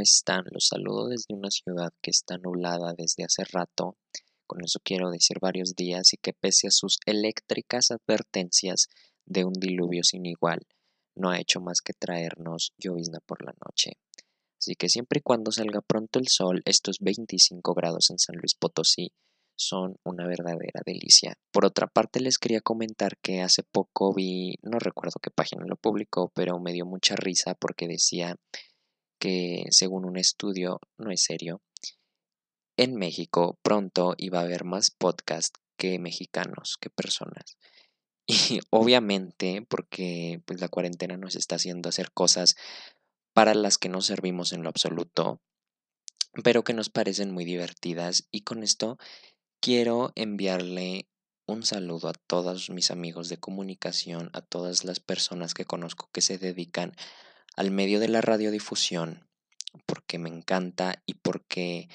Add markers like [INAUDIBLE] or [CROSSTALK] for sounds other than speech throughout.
¿cómo están? Los saludo desde una ciudad que está nublada desde hace rato, con eso quiero decir varios días, y que pese a sus eléctricas advertencias de un diluvio sin igual, no ha hecho más que traernos llovizna por la noche. Así que siempre y cuando salga pronto el sol, estos 25 grados en San Luis Potosí son una verdadera delicia. Por otra parte, les quería comentar que hace poco vi, no recuerdo qué página lo publicó, pero me dio mucha risa porque decía que según un estudio, no es serio, en México pronto iba a haber más podcasts que mexicanos, que personas. [LAUGHS] Y obviamente porque pues, la cuarentena nos está haciendo hacer cosas para las que no servimos en lo absoluto, pero que nos parecen muy divertidas. Y con esto quiero enviarle un saludo a todos mis amigos de comunicación, a todas las personas que conozco que se dedican al medio de la radiodifusión, porque me encanta y porque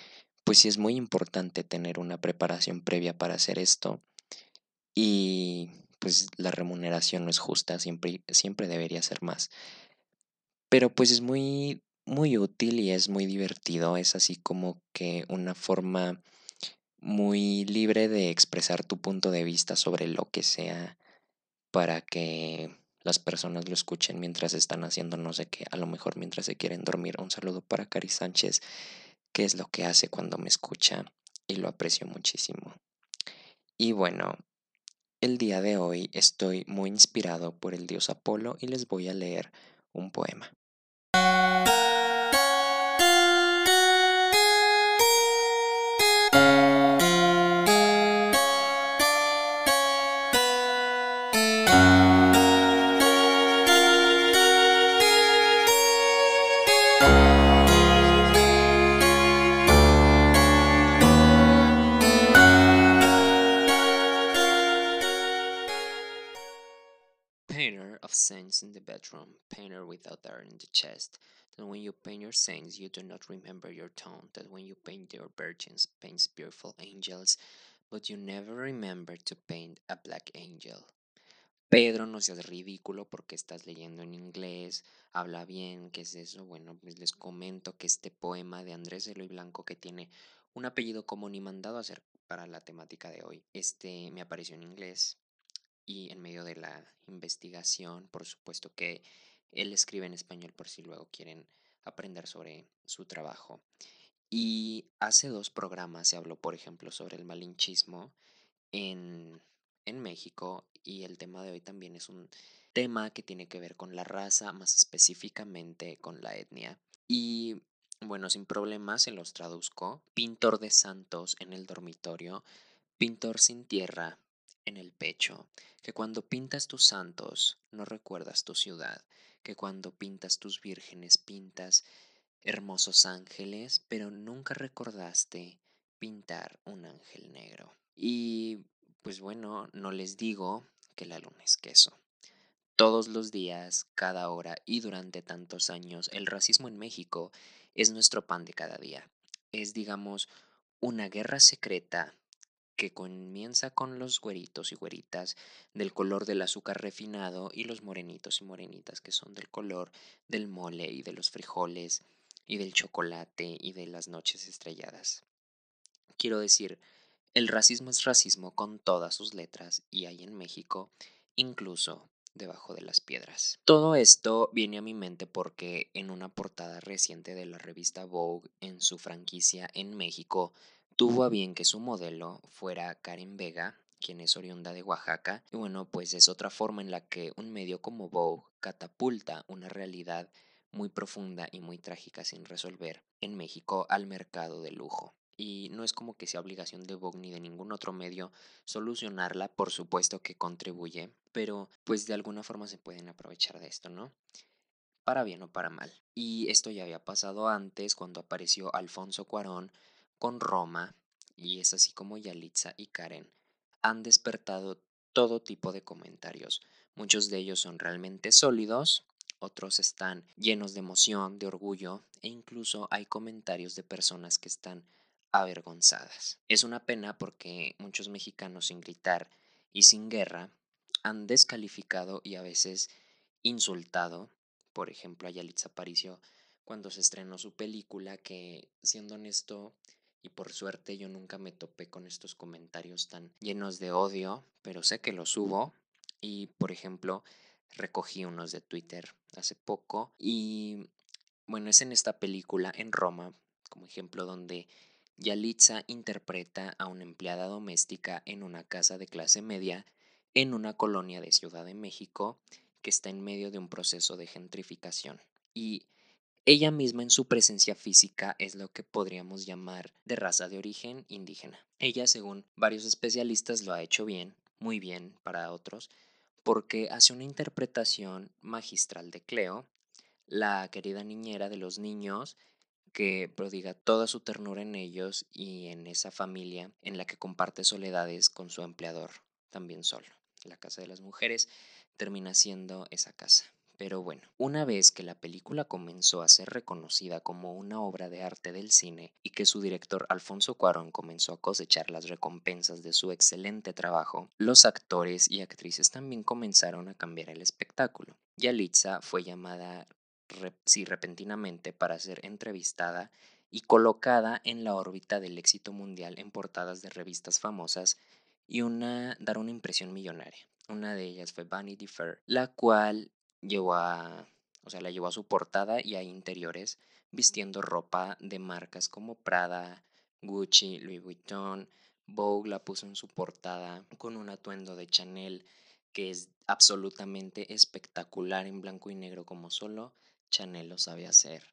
pues sí es muy importante tener una preparación previa para hacer esto y pues la remuneración no es justa, siempre, siempre debería ser más. Pero pues es muy, muy útil y es muy divertido, es así como que una forma muy libre de expresar tu punto de vista sobre lo que sea para que las personas lo escuchen mientras están haciendo no sé qué, a lo mejor mientras se quieren dormir. Un saludo para Cari Sánchez, que es lo que hace cuando me escucha y lo aprecio muchísimo. Y bueno, el día de hoy estoy muy inspirado por el dios Apolo y les voy a leer un poema. Painter of saints in the bedroom, painter without art in the chest. That when you paint your saints, you do not remember your tone. That when you paint your virgins, paints beautiful angels, but you never remember to paint a black angel. Pedro, no seas ridículo porque estás leyendo en inglés, habla bien, ¿qué es eso? Bueno, pues les comento que este poema de Andrés Eloy Blanco, que tiene un apellido común y mandado a hacer para la temática de hoy, este me apareció en inglés, y en medio de la investigación, por supuesto que él escribe en español por si luego quieren aprender sobre su trabajo. Y hace dos programas se habló, por ejemplo, sobre el malinchismo en, en México y el tema de hoy también es un tema que tiene que ver con la raza, más específicamente con la etnia. Y bueno, sin problemas se los traduzco. Pintor de santos en el dormitorio, pintor sin tierra, en el pecho, que cuando pintas tus santos no recuerdas tu ciudad, que cuando pintas tus vírgenes pintas hermosos ángeles, pero nunca recordaste pintar un ángel negro. Y pues bueno, no les digo que la luna es queso. Todos los días, cada hora y durante tantos años, el racismo en México es nuestro pan de cada día. Es, digamos, una guerra secreta que comienza con los güeritos y güeritas del color del azúcar refinado y los morenitos y morenitas que son del color del mole y de los frijoles y del chocolate y de las noches estrelladas. Quiero decir, el racismo es racismo con todas sus letras y hay en México, incluso debajo de las piedras. Todo esto viene a mi mente porque en una portada reciente de la revista Vogue en su franquicia en México tuvo a bien que su modelo fuera Karen Vega, quien es oriunda de Oaxaca, y bueno, pues es otra forma en la que un medio como Vogue catapulta una realidad muy profunda y muy trágica sin resolver en México al mercado de lujo. Y no es como que sea obligación de Vogue ni de ningún otro medio solucionarla, por supuesto que contribuye, pero pues de alguna forma se pueden aprovechar de esto, ¿no? Para bien o para mal. Y esto ya había pasado antes cuando apareció Alfonso Cuarón con Roma, y es así como Yalitza y Karen han despertado todo tipo de comentarios. Muchos de ellos son realmente sólidos, otros están llenos de emoción, de orgullo, e incluso hay comentarios de personas que están avergonzadas. Es una pena porque muchos mexicanos sin gritar y sin guerra han descalificado y a veces insultado, por ejemplo a Yalitza Aparicio, cuando se estrenó su película que, siendo honesto, y por suerte yo nunca me topé con estos comentarios tan llenos de odio, pero sé que los hubo. Y, por ejemplo, recogí unos de Twitter hace poco. Y, bueno, es en esta película, en Roma, como ejemplo, donde Yalitza interpreta a una empleada doméstica en una casa de clase media en una colonia de Ciudad de México que está en medio de un proceso de gentrificación. Y ella misma en su presencia física es lo que podríamos llamar de raza de origen indígena. Ella, según varios especialistas, lo ha hecho bien, muy bien para otros, porque hace una interpretación magistral de Cleo, la querida niñera de los niños, que prodiga toda su ternura en ellos y en esa familia en la que comparte soledades con su empleador, también solo. La casa de las mujeres termina siendo esa casa. Pero bueno, una vez que la película comenzó a ser reconocida como una obra de arte del cine y que su director Alfonso Cuarón comenzó a cosechar las recompensas de su excelente trabajo, los actores y actrices también comenzaron a cambiar el espectáculo. Yalitza fue llamada sí, repentinamente para ser entrevistada y colocada en la órbita del éxito mundial en portadas de revistas famosas y una, dar una impresión millonaria. Una de ellas fue Vanity Fair, la cual llevó a, o sea, la llevó a su portada y a interiores vistiendo ropa de marcas como Prada, Gucci, Louis Vuitton. Vogue la puso en su portada con un atuendo de Chanel que es absolutamente espectacular en blanco y negro como solo Chanel lo sabe hacer.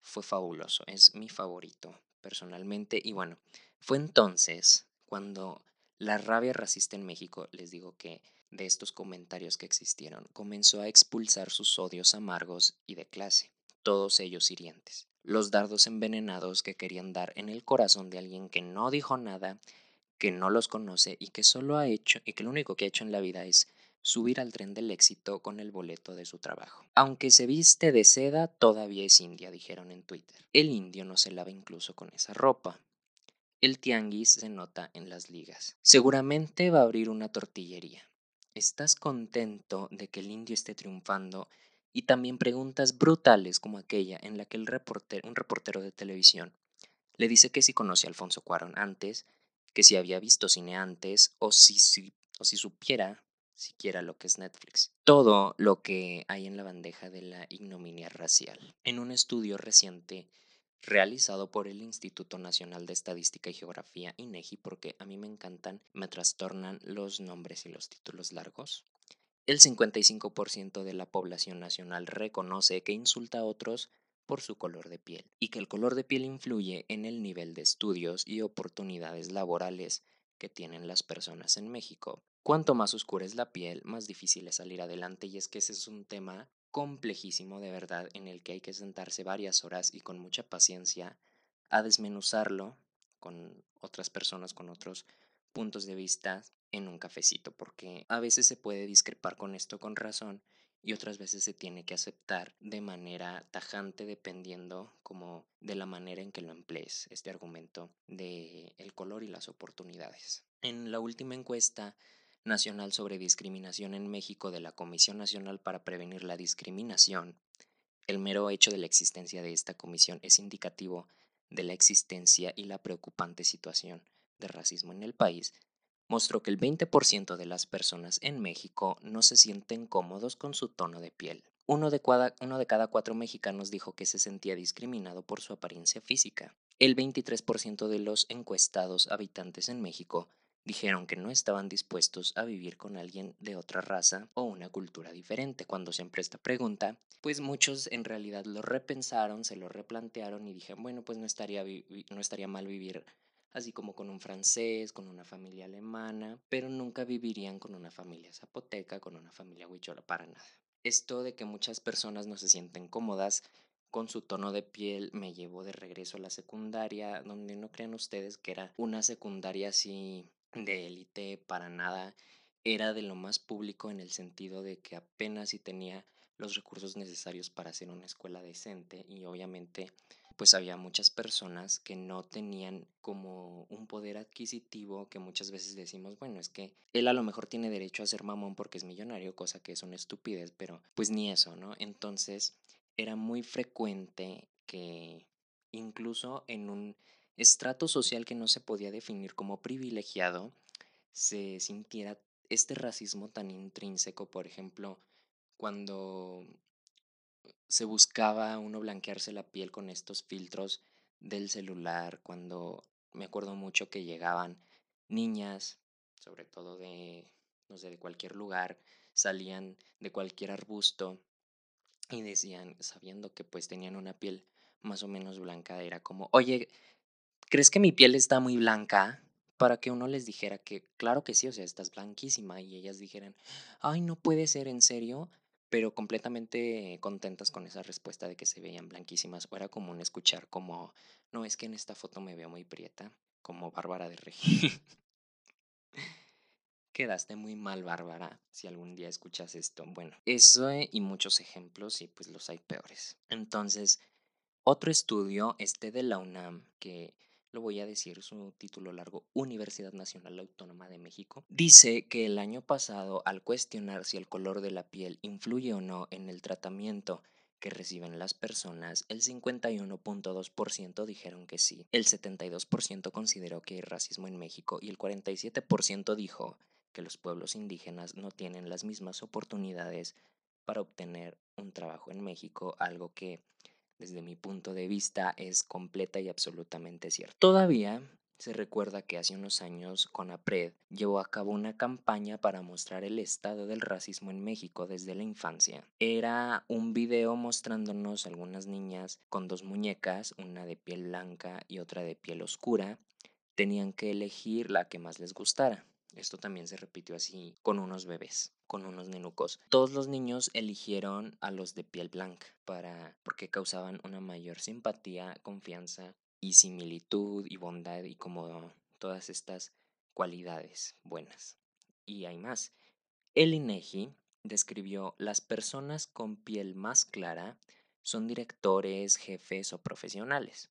Fue fabuloso, es mi favorito personalmente y bueno, fue entonces cuando la rabia racista en México, les digo que de estos comentarios que existieron, comenzó a expulsar sus odios amargos y de clase, todos ellos hirientes. Los dardos envenenados que querían dar en el corazón de alguien que no dijo nada, que no los conoce y que solo ha hecho y que lo único que ha hecho en la vida es subir al tren del éxito con el boleto de su trabajo. Aunque se viste de seda, todavía es india, dijeron en Twitter. El indio no se lava incluso con esa ropa. El tianguis se nota en las ligas. Seguramente va a abrir una tortillería. ¿Estás contento de que el indio esté triunfando? Y también preguntas brutales como aquella en la que el un reportero de televisión le dice que si conoce a Alfonso Cuarón antes, que si había visto cine antes o si, si, o si supiera siquiera lo que es Netflix. Todo lo que hay en la bandeja de la ignominia racial. En un estudio reciente realizado por el Instituto Nacional de Estadística y Geografía, INEGI, porque a mí me encantan, me trastornan los nombres y los títulos largos. El 55% de la población nacional reconoce que insulta a otros por su color de piel y que el color de piel influye en el nivel de estudios y oportunidades laborales que tienen las personas en México. Cuanto más oscura es la piel, más difícil es salir adelante y es que ese es un tema complejísimo de verdad en el que hay que sentarse varias horas y con mucha paciencia a desmenuzarlo con otras personas, con otros puntos de vista en un cafecito, porque a veces se puede discrepar con esto con razón y otras veces se tiene que aceptar de manera tajante dependiendo como de la manera en que lo emplees este argumento de el color y las oportunidades. En la última encuesta Nacional sobre Discriminación en México de la Comisión Nacional para Prevenir la Discriminación, el mero hecho de la existencia de esta comisión es indicativo de la existencia y la preocupante situación de racismo en el país, mostró que el 20% de las personas en México no se sienten cómodos con su tono de piel. Uno de, cada, uno de cada cuatro mexicanos dijo que se sentía discriminado por su apariencia física. El 23% de los encuestados habitantes en México dijeron que no estaban dispuestos a vivir con alguien de otra raza o una cultura diferente. Cuando siempre esta pregunta, pues muchos en realidad lo repensaron, se lo replantearon y dijeron, bueno, pues no estaría, no estaría mal vivir así como con un francés, con una familia alemana, pero nunca vivirían con una familia zapoteca, con una familia huichola, para nada. Esto de que muchas personas no se sienten cómodas con su tono de piel me llevó de regreso a la secundaria, donde no crean ustedes que era una secundaria así de élite para nada, era de lo más público en el sentido de que apenas si tenía los recursos necesarios para hacer una escuela decente y obviamente pues había muchas personas que no tenían como un poder adquisitivo que muchas veces decimos, bueno, es que él a lo mejor tiene derecho a ser mamón porque es millonario, cosa que es una estupidez, pero pues ni eso, ¿no? Entonces era muy frecuente que incluso en un estrato social que no se podía definir como privilegiado, se sintiera este racismo tan intrínseco, por ejemplo, cuando se buscaba uno blanquearse la piel con estos filtros del celular, cuando me acuerdo mucho que llegaban niñas, sobre todo de, no sé, de cualquier lugar, salían de cualquier arbusto y decían, sabiendo que pues tenían una piel más o menos blanca, era como, oye, ¿crees que mi piel está muy blanca? Para que uno les dijera que, claro que sí, o sea, estás blanquísima y ellas dijeran, ay, no puede ser en serio, pero completamente contentas con esa respuesta de que se veían blanquísimas. O era común escuchar como, no, es que en esta foto me veo muy prieta, como Bárbara de Regil. [LAUGHS] Quedaste muy mal, Bárbara, si algún día escuchas esto. Bueno, eso y muchos ejemplos y pues los hay peores. Entonces, otro estudio, este de la UNAM, que lo voy a decir su título largo, Universidad Nacional Autónoma de México, dice que el año pasado, al cuestionar si el color de la piel influye o no en el tratamiento que reciben las personas, el 51.2% dijeron que sí, el 72% consideró que hay racismo en México y el 47% dijo que los pueblos indígenas no tienen las mismas oportunidades para obtener un trabajo en México, algo que desde mi punto de vista es completa y absolutamente cierto. Todavía se recuerda que hace unos años CONAPRED llevó a cabo una campaña para mostrar el estado del racismo en México desde la infancia. Era un video mostrándonos algunas niñas con dos muñecas, una de piel blanca y otra de piel oscura. Tenían que elegir la que más les gustara. Esto también se repitió así con unos bebés, con unos nenucos. Todos los niños eligieron a los de piel blanca para porque causaban una mayor simpatía, confianza y similitud y bondad y como todas estas cualidades buenas. Y hay más. El INEGI describió las personas con piel más clara son directores, jefes o profesionales.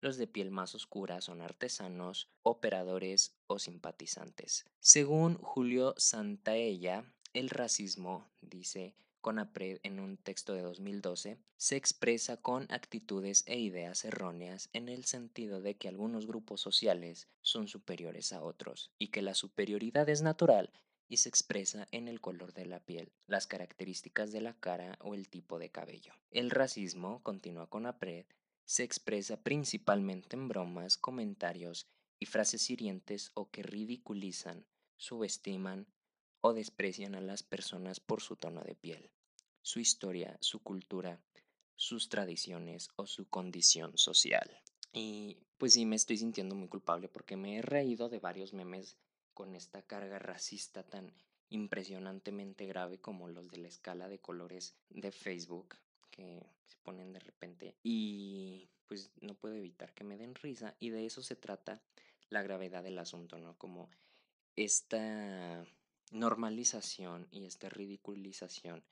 Los de piel más oscura son artesanos, operadores o simpatizantes. Según Julio Santaella, el racismo, dice Conapred en un texto de 2012, se expresa con actitudes e ideas erróneas en el sentido de que algunos grupos sociales son superiores a otros y que la superioridad es natural y se expresa en el color de la piel, las características de la cara o el tipo de cabello. El racismo, continúa Conapred, se expresa principalmente en bromas, comentarios y frases hirientes o que ridiculizan, subestiman o desprecian a las personas por su tono de piel, su historia, su cultura, sus tradiciones o su condición social. Y pues sí, me estoy sintiendo muy culpable porque me he reído de varios memes con esta carga racista tan impresionantemente grave como los de la escala de colores de Facebook que se ponen de repente y pues no puedo evitar que me den risa y de eso se trata la gravedad del asunto, ¿no? Como esta normalización y esta ridiculización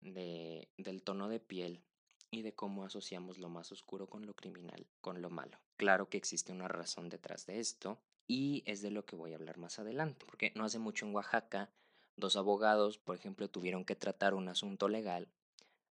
de, del tono de piel y de cómo asociamos lo más oscuro con lo criminal, con lo malo. Claro que existe una razón detrás de esto y es de lo que voy a hablar más adelante, porque no hace mucho en Oaxaca dos abogados, por ejemplo, tuvieron que tratar un asunto legal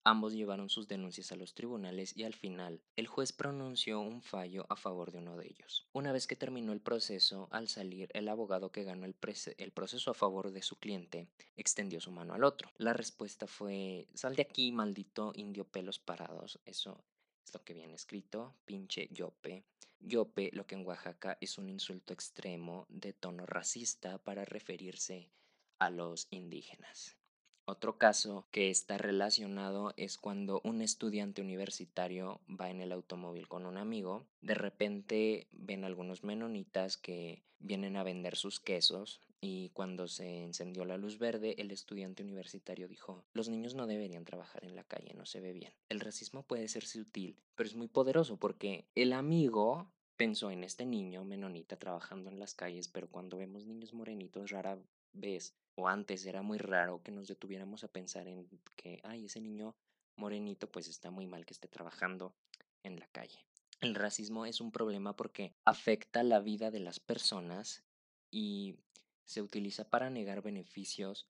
Ambos llevaron sus denuncias a los tribunales y al final el juez pronunció un fallo a favor de uno de ellos. Una vez que terminó el proceso, al salir el abogado que ganó el, proceso a favor de su cliente extendió su mano al otro. La respuesta fue, sal de aquí, maldito indio pelos parados. Eso es lo que viene escrito, pinche yope. Yope, lo que en Oaxaca es un insulto extremo de tono racista para referirse a los indígenas. Otro caso que está relacionado es cuando un estudiante universitario va en el automóvil con un amigo, de repente ven algunos menonitas que vienen a vender sus quesos y cuando se encendió la luz verde el estudiante universitario dijo, los niños no deberían trabajar en la calle, no se ve bien. El racismo puede ser sutil, pero es muy poderoso porque el amigo pensó en este niño menonita trabajando en las calles, pero cuando vemos niños morenitos rara vez o antes era muy raro que nos detuviéramos a pensar en que, ay, ese niño morenito pues está muy mal que esté trabajando en la calle. El racismo es un problema porque afecta la vida de las personas y se utiliza para negar beneficios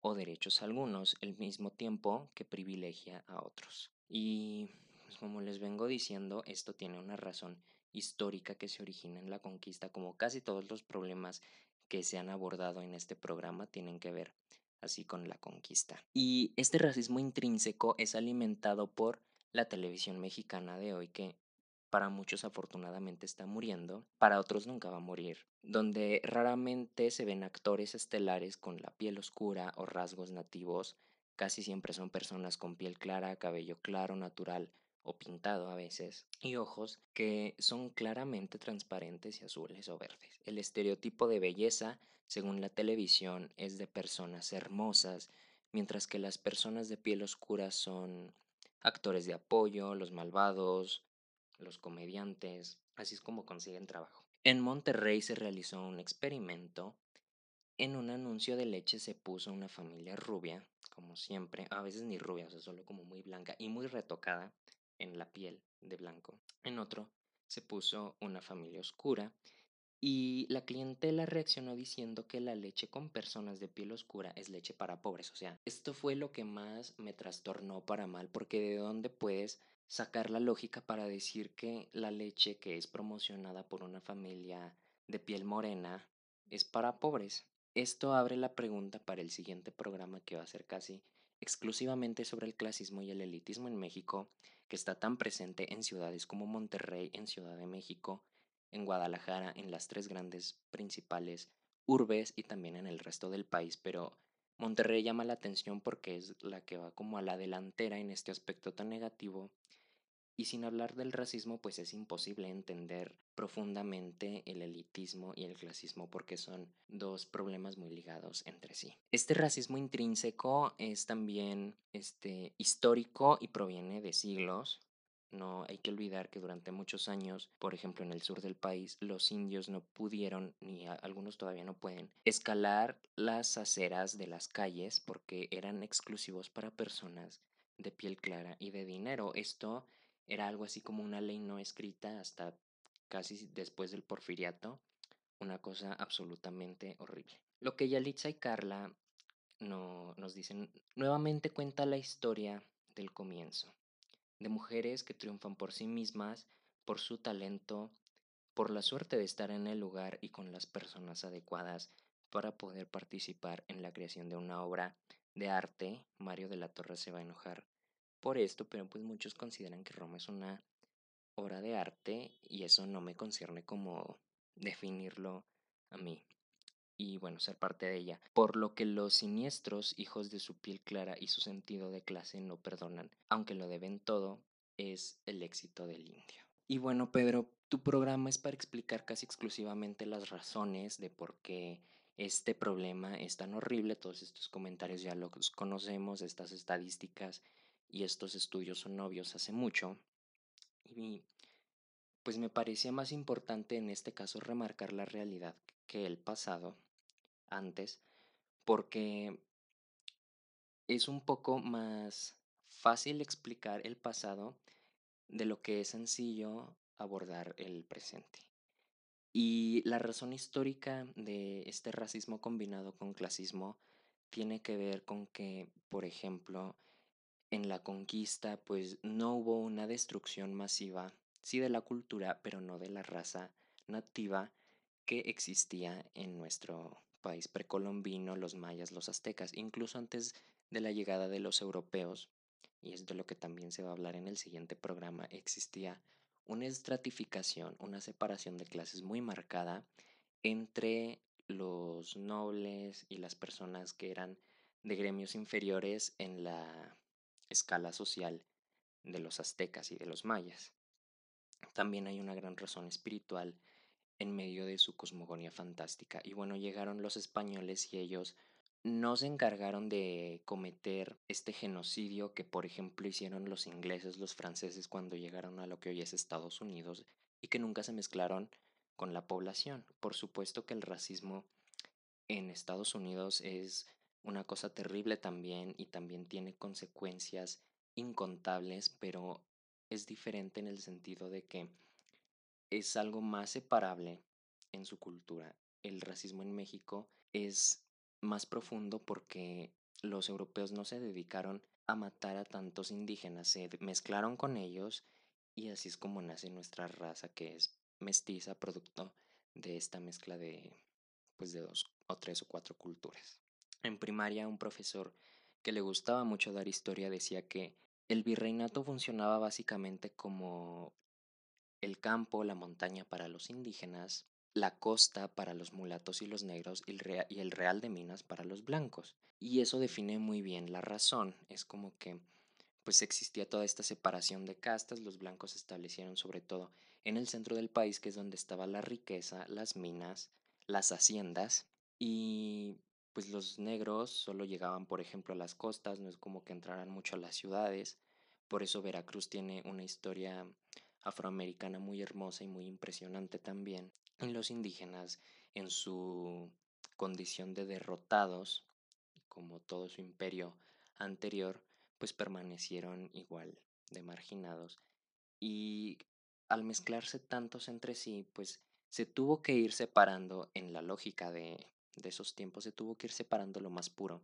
o derechos a algunos, al mismo tiempo que privilegia a otros. Y pues, como les vengo diciendo, esto tiene una razón histórica que se origina en la conquista, como casi todos los problemas que se han abordado en este programa tienen que ver así con la conquista. Y este racismo intrínseco es alimentado por la televisión mexicana de hoy que para muchos afortunadamente está muriendo, para otros nunca va a morir, donde raramente se ven actores estelares con la piel oscura o rasgos nativos, casi siempre son personas con piel clara, cabello claro, natural o pintado a veces, y ojos que son claramente transparentes y azules o verdes. El estereotipo de belleza, según la televisión, es de personas hermosas, mientras que las personas de piel oscura son actores de apoyo, los malvados, los comediantes, así es como consiguen trabajo. En Monterrey se realizó un experimento. En un anuncio de leche se puso una familia rubia, como siempre, a veces ni rubia, solo como muy blanca y muy retocada en la piel de blanco. En otro se puso una familia oscura y la clientela reaccionó diciendo que la leche con personas de piel oscura es leche para pobres. O sea, esto fue lo que más me trastornó para mal, porque de dónde puedes sacar la lógica para decir que la leche que es promocionada por una familia de piel morena es para pobres. Esto abre la pregunta para el siguiente programa que va a ser casi exclusivamente sobre el clasismo y el elitismo en México, que está tan presente en ciudades como Monterrey, en Ciudad de México, en Guadalajara, en las tres grandes principales urbes y también en el resto del país, pero Monterrey llama la atención porque es la que va como a la delantera en este aspecto tan negativo y sin hablar del racismo, pues es imposible entender profundamente el elitismo y el clasismo porque son dos problemas muy ligados entre sí. Este racismo intrínseco es también este, histórico y proviene de siglos. No hay que olvidar que durante muchos años, por ejemplo en el sur del país, los indios no pudieron, ni algunos todavía no pueden, escalar las aceras de las calles porque eran exclusivos para personas de piel clara y de dinero. Esto era algo así como una ley no escrita hasta casi después del porfiriato, una cosa absolutamente horrible. Lo que Yalitza y Carla no, nos dicen nuevamente cuenta la historia del comienzo, de mujeres que triunfan por sí mismas, por su talento, por la suerte de estar en el lugar y con las personas adecuadas para poder participar en la creación de una obra de arte. Mario de la Torre se va a enojar por esto, pero pues muchos consideran que Roma es una obra de arte y eso no me concierne como definirlo a mí y bueno, ser parte de ella, por lo que los siniestros hijos de su piel clara y su sentido de clase no perdonan, aunque lo deben todo, es el éxito del indio. Y bueno, Pedro, tu programa es para explicar casi exclusivamente las razones de por qué este problema es tan horrible, todos estos comentarios ya los conocemos, estas estadísticas y estos estudios son novios hace mucho. Y pues me parecía más importante en este caso remarcar la realidad que el pasado antes, porque es un poco más fácil explicar el pasado de lo que es sencillo abordar el presente. Y la razón histórica de este racismo combinado con clasismo tiene que ver con que, por ejemplo, en la conquista pues no hubo una destrucción masiva, sí de la cultura, pero no de la raza nativa que existía en nuestro país precolombino, los mayas, los aztecas, incluso antes de la llegada de los europeos, y es de lo que también se va a hablar en el siguiente programa, existía una estratificación, una separación de clases muy marcada entre los nobles y las personas que eran de gremios inferiores en la escala social de los aztecas y de los mayas. También hay una gran razón espiritual en medio de su cosmogonía fantástica. Y bueno, llegaron los españoles y ellos no se encargaron de cometer este genocidio que, por ejemplo, hicieron los ingleses, los franceses cuando llegaron a lo que hoy es Estados Unidos y que nunca se mezclaron con la población. Por supuesto que el racismo en Estados Unidos es una cosa terrible también y también tiene consecuencias incontables, pero es diferente en el sentido de que es algo más separable en su cultura. El racismo en México es más profundo porque los europeos no se dedicaron a matar a tantos indígenas, se mezclaron con ellos y así es como nace nuestra raza que es mestiza, producto de esta mezcla de pues de dos o tres o cuatro culturas. En primaria un profesor que le gustaba mucho dar historia decía que el virreinato funcionaba básicamente como el campo, la montaña para los indígenas, la costa para los mulatos y los negros y el, real de Minas para los blancos. Y eso define muy bien la razón. Es como que pues existía toda esta separación de castas, los blancos se establecieron sobre todo en el centro del país, que es donde estaba la riqueza, las minas, las haciendas, y pues los negros solo llegaban, por ejemplo, a las costas, no es como que entraran mucho a las ciudades, por eso Veracruz tiene una historia afroamericana muy hermosa y muy impresionante también. Y los indígenas, en su condición de derrotados, como todo su imperio anterior, pues permanecieron igual de marginados. Y al mezclarse tantos entre sí, pues se tuvo que ir separando en la lógica de, de esos tiempos, se tuvo que ir separando lo más puro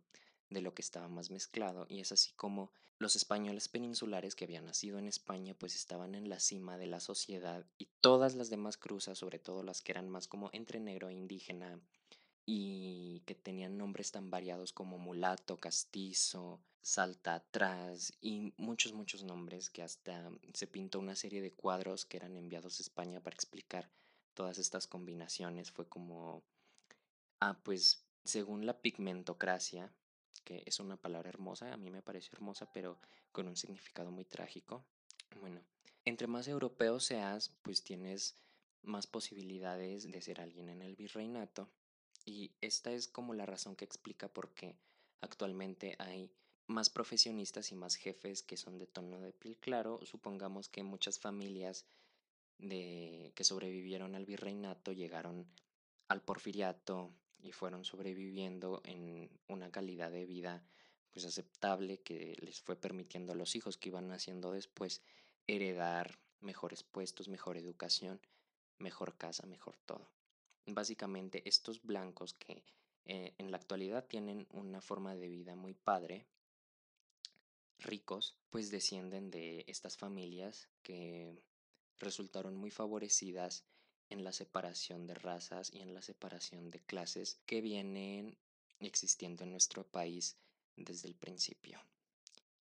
de lo que estaba más mezclado y es así como los españoles peninsulares que habían nacido en España pues estaban en la cima de la sociedad y todas las demás cruzas, sobre todo las que eran más como entre negro e indígena y que tenían nombres tan variados como mulato, castizo, salta atrás y muchos muchos nombres que hasta se pintó una serie de cuadros que eran enviados a España para explicar todas estas combinaciones fue como ah pues según la pigmentocracia que es una palabra hermosa, a mí me parece hermosa, pero con un significado muy trágico. Bueno, entre más europeo seas, pues tienes más posibilidades de ser alguien en el virreinato. Y esta es como la razón que explica por qué actualmente hay más profesionistas y más jefes que son de tono de piel claro. Supongamos que muchas familias de que sobrevivieron al virreinato llegaron al porfiriato, y fueron sobreviviendo en una calidad de vida pues aceptable que les fue permitiendo a los hijos que iban naciendo después heredar mejores puestos, mejor educación, mejor casa, mejor todo. Básicamente estos blancos que eh, en la actualidad tienen una forma de vida muy padre, ricos, pues descienden de estas familias que resultaron muy favorecidas en la separación de razas y en la separación de clases que vienen existiendo en nuestro país desde el principio.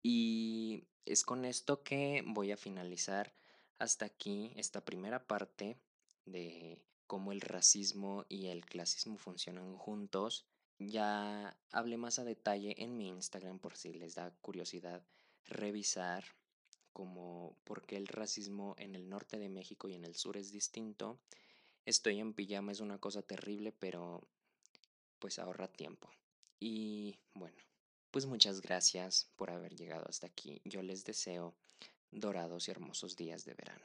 Y es con esto que voy a finalizar hasta aquí esta primera parte de cómo el racismo y el clasismo funcionan juntos. Ya hablé más a detalle en mi Instagram por si les da curiosidad revisar como por qué el racismo en el norte de México y en el sur es distinto. Estoy en pijama, es una cosa terrible, pero pues ahorra tiempo. Y bueno, pues muchas gracias por haber llegado hasta aquí. Yo les deseo dorados y hermosos días de verano.